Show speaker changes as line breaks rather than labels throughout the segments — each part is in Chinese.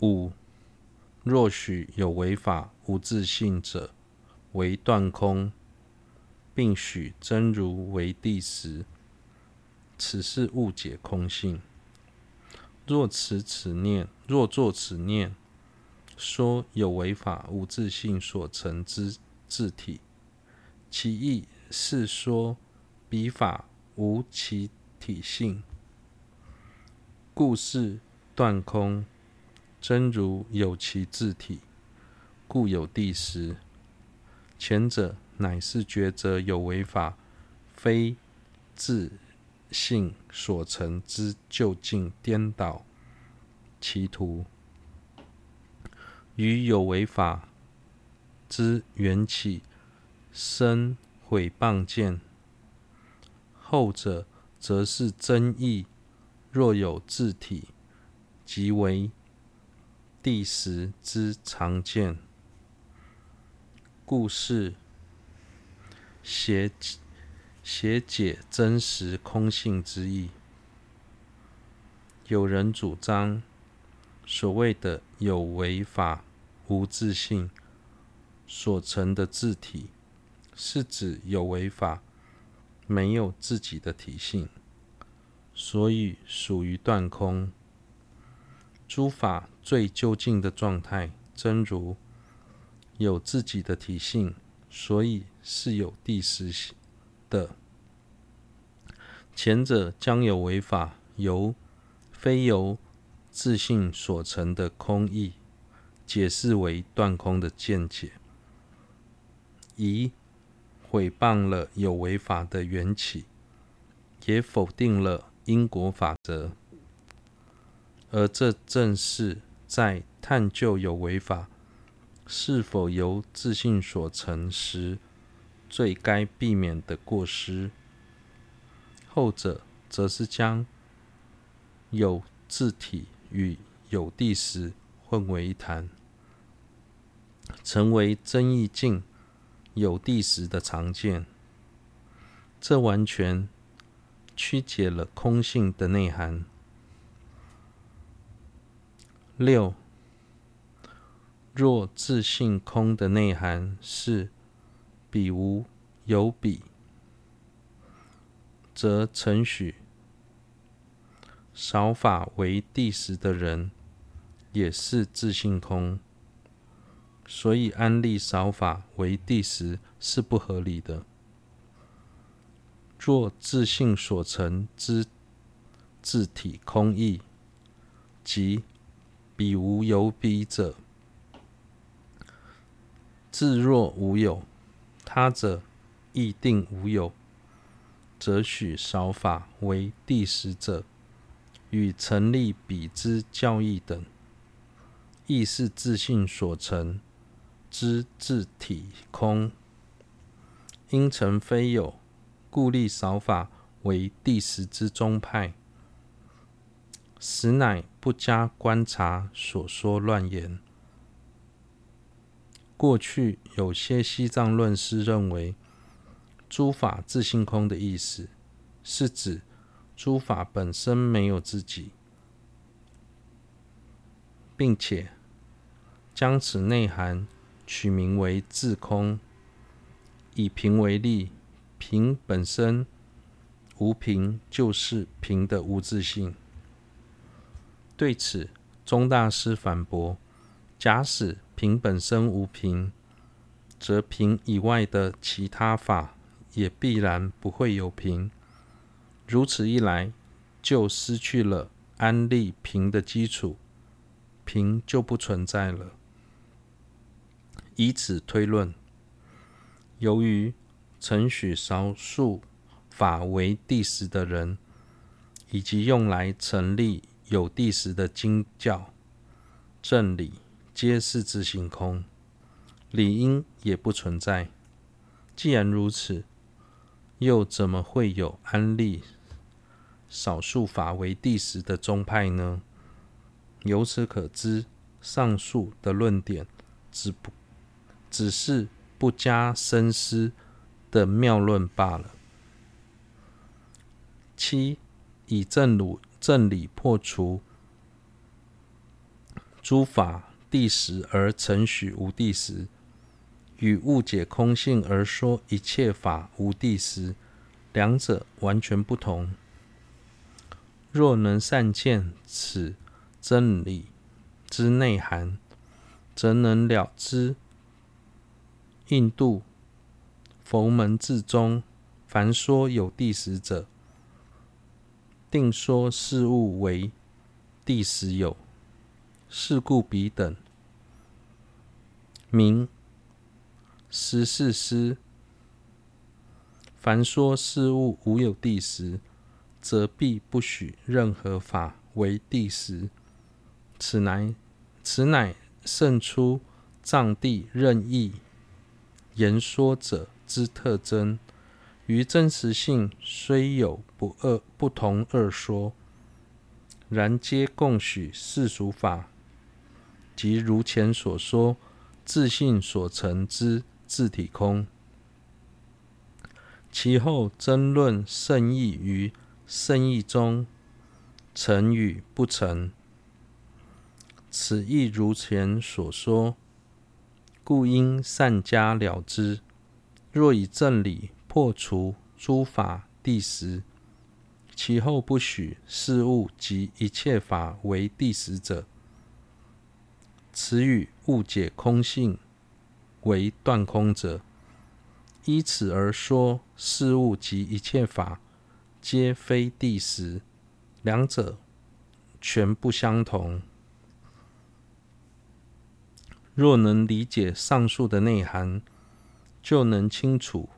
五，若许有为法无自性者，为断空，并许真如为谛实，此是误解空性。若持此念，若作此念，说有为法无自性所成之自体，其意是说彼法无其体性，故是断空。真如有其自体，故有第十。前者乃是觉则有为法非自性所成之究竟颠倒歧途，于有为法之缘起生毁谤见；后者则是真义若有自体，即为第十之常见。故事，写写解真实空性之意。有人主张，所谓的有为法无自性所成的自体，是指有为法没有自己的体性，所以属于断空。诸法最究竟的状态，真如。有自己的体性，所以是有谛实的。前者将有为法由非由自性所成的空义解释为断空的见解，以毁谤了有为法的缘起，也否定了因果法则。而这正是在探究有为法。是否由自性所成时，最该避免的过失。后者则是将有自体与有地时混为一谈，成为真义境有地时的常见。这完全曲解了空性的内涵。六。若自性空的内涵是彼无有彼，则承许少法为第十的人也是自性空，所以安立少法为第十是不合理的。若自性所成之自体空义，即彼无有彼者。自若无有，他者亦定无有，则许少法为第十者，与成立彼之教义等，亦是自信所成之自体空，因成非有，故立少法为第十之宗派，实乃不加观察所说乱言。过去有些西藏论师认为，诸法自性空的意思，是指诸法本身没有自己，并且将此内涵取名为自空。以瓶为例，瓶本身无瓶，就是瓶的无自性。对此，宗大师反驳：假使瓶本身无瓶，则瓶以外的其他法也必然不会有瓶。如此一来，就失去了安立瓶的基础，瓶就不存在了。以此推论，由于承许少数法为第十的人，以及用来成立有谛实的经教正理。皆是自性空，理应也不存在。既然如此，又怎么会有安立少数法为第十的宗派呢？由此可知，上述的论点只不只是不加深思的谬论罢了。七，以正理正理破除。诸法谛实而承许无谛实，与误解空性而说一切法无谛实，两者完全不同。若能善见此真理之内涵，则能了知印度佛门智中，凡说有谛实者，定说事物为谛实有。是故彼等名十四师。凡说事物无有谛实，则必不许任何法为谛实。此乃此乃胜出藏地任意言说者之特征。于真实性虽有不二不同二说，然皆共许世俗法。即如前所说，自性所成之自体空。其后争论圣义于圣意中成与不成，此亦如前所说，故应善加了之。若以正理破除诸法第十，其后不许事物及一切法为第十者。此与误解空性为断空者，依此而说事物及一切法皆非第十，两者全不相同。若能理解上述的内涵，就能清楚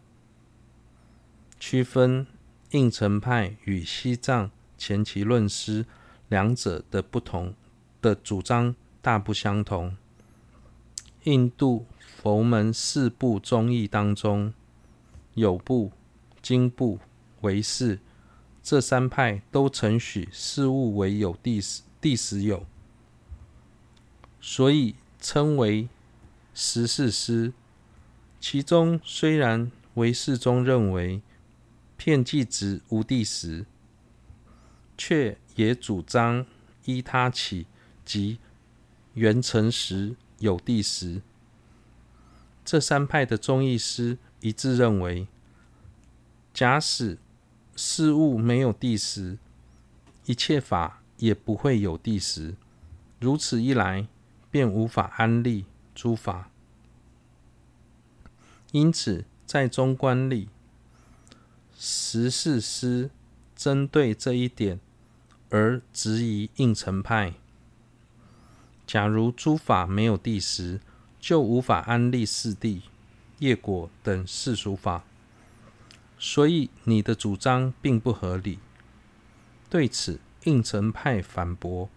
区分应城派与西藏前期论师两者的不同的主张。大不相同。印度佛门四部宗义当中，有部、经部、唯识这三派都承许事物为有第第十有，所以称为十四师。其中虽然唯识中认为遍计执无谛实，却也主张依他起即。缘成实有谛实，这三派的宗义师一致认为，假使事物没有谛实，一切法也不会有谛实。如此一来，便无法安立诸法。因此，在中观里，十四师针对这一点而质疑应成派。假如诸法没有谛实，就无法安立四谛、业果等世俗法，所以你的主张并不合理。对此，应成派反驳：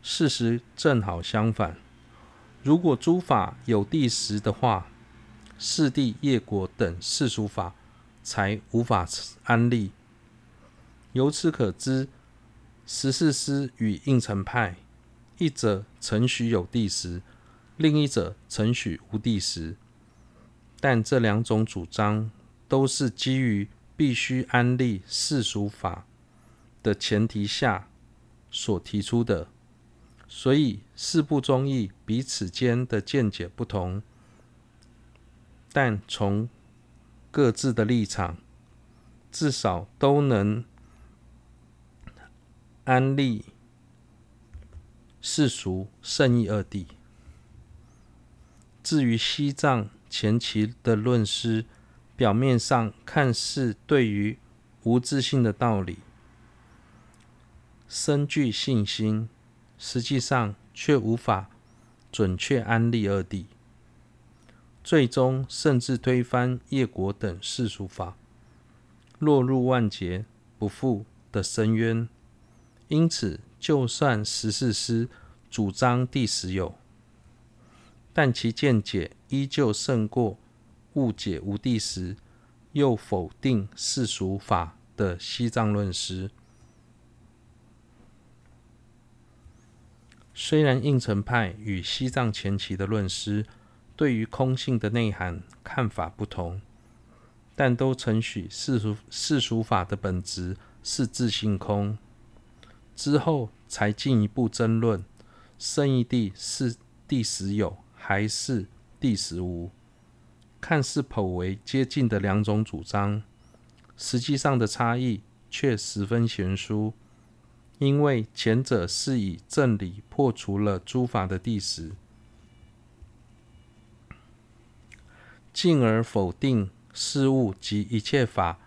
事实正好相反。如果诸法有谛实的话，四谛、业果等世俗法才无法安立。由此可知，十四师与应成派。一者承许有地时，另一者承许无地时，但这两种主张都是基于必须安立世俗法的前提下所提出的，所以四不中意彼此间的见解不同，但从各自的立场，至少都能安立。世俗圣义二谛。至于西藏前期的论师，表面上看似对于无自性的道理深具信心，实际上却无法准确安立二谛，最终甚至推翻业果等世俗法，落入万劫不复的深渊。因此。就算十四师主张谛实有，但其见解依旧胜过误解无谛实，又否定世俗法的西藏论师。虽然应成派与西藏前期的论师对于空性的内涵看法不同，但都承许世俗世俗法的本质是自性空。之后才进一步争论圣义谛是谛实有还是谛实无？看似颇为接近的两种主张，实际上的差异却十分悬殊。因为前者是以正理破除了诸法的谛实，进而否定事物及一切法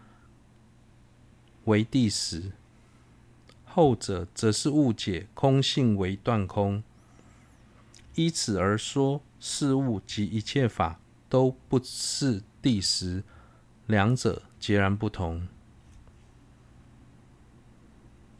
为第十；后者则是误解空性为断空，依此而说事物及一切法都不是第十，两者截然不同。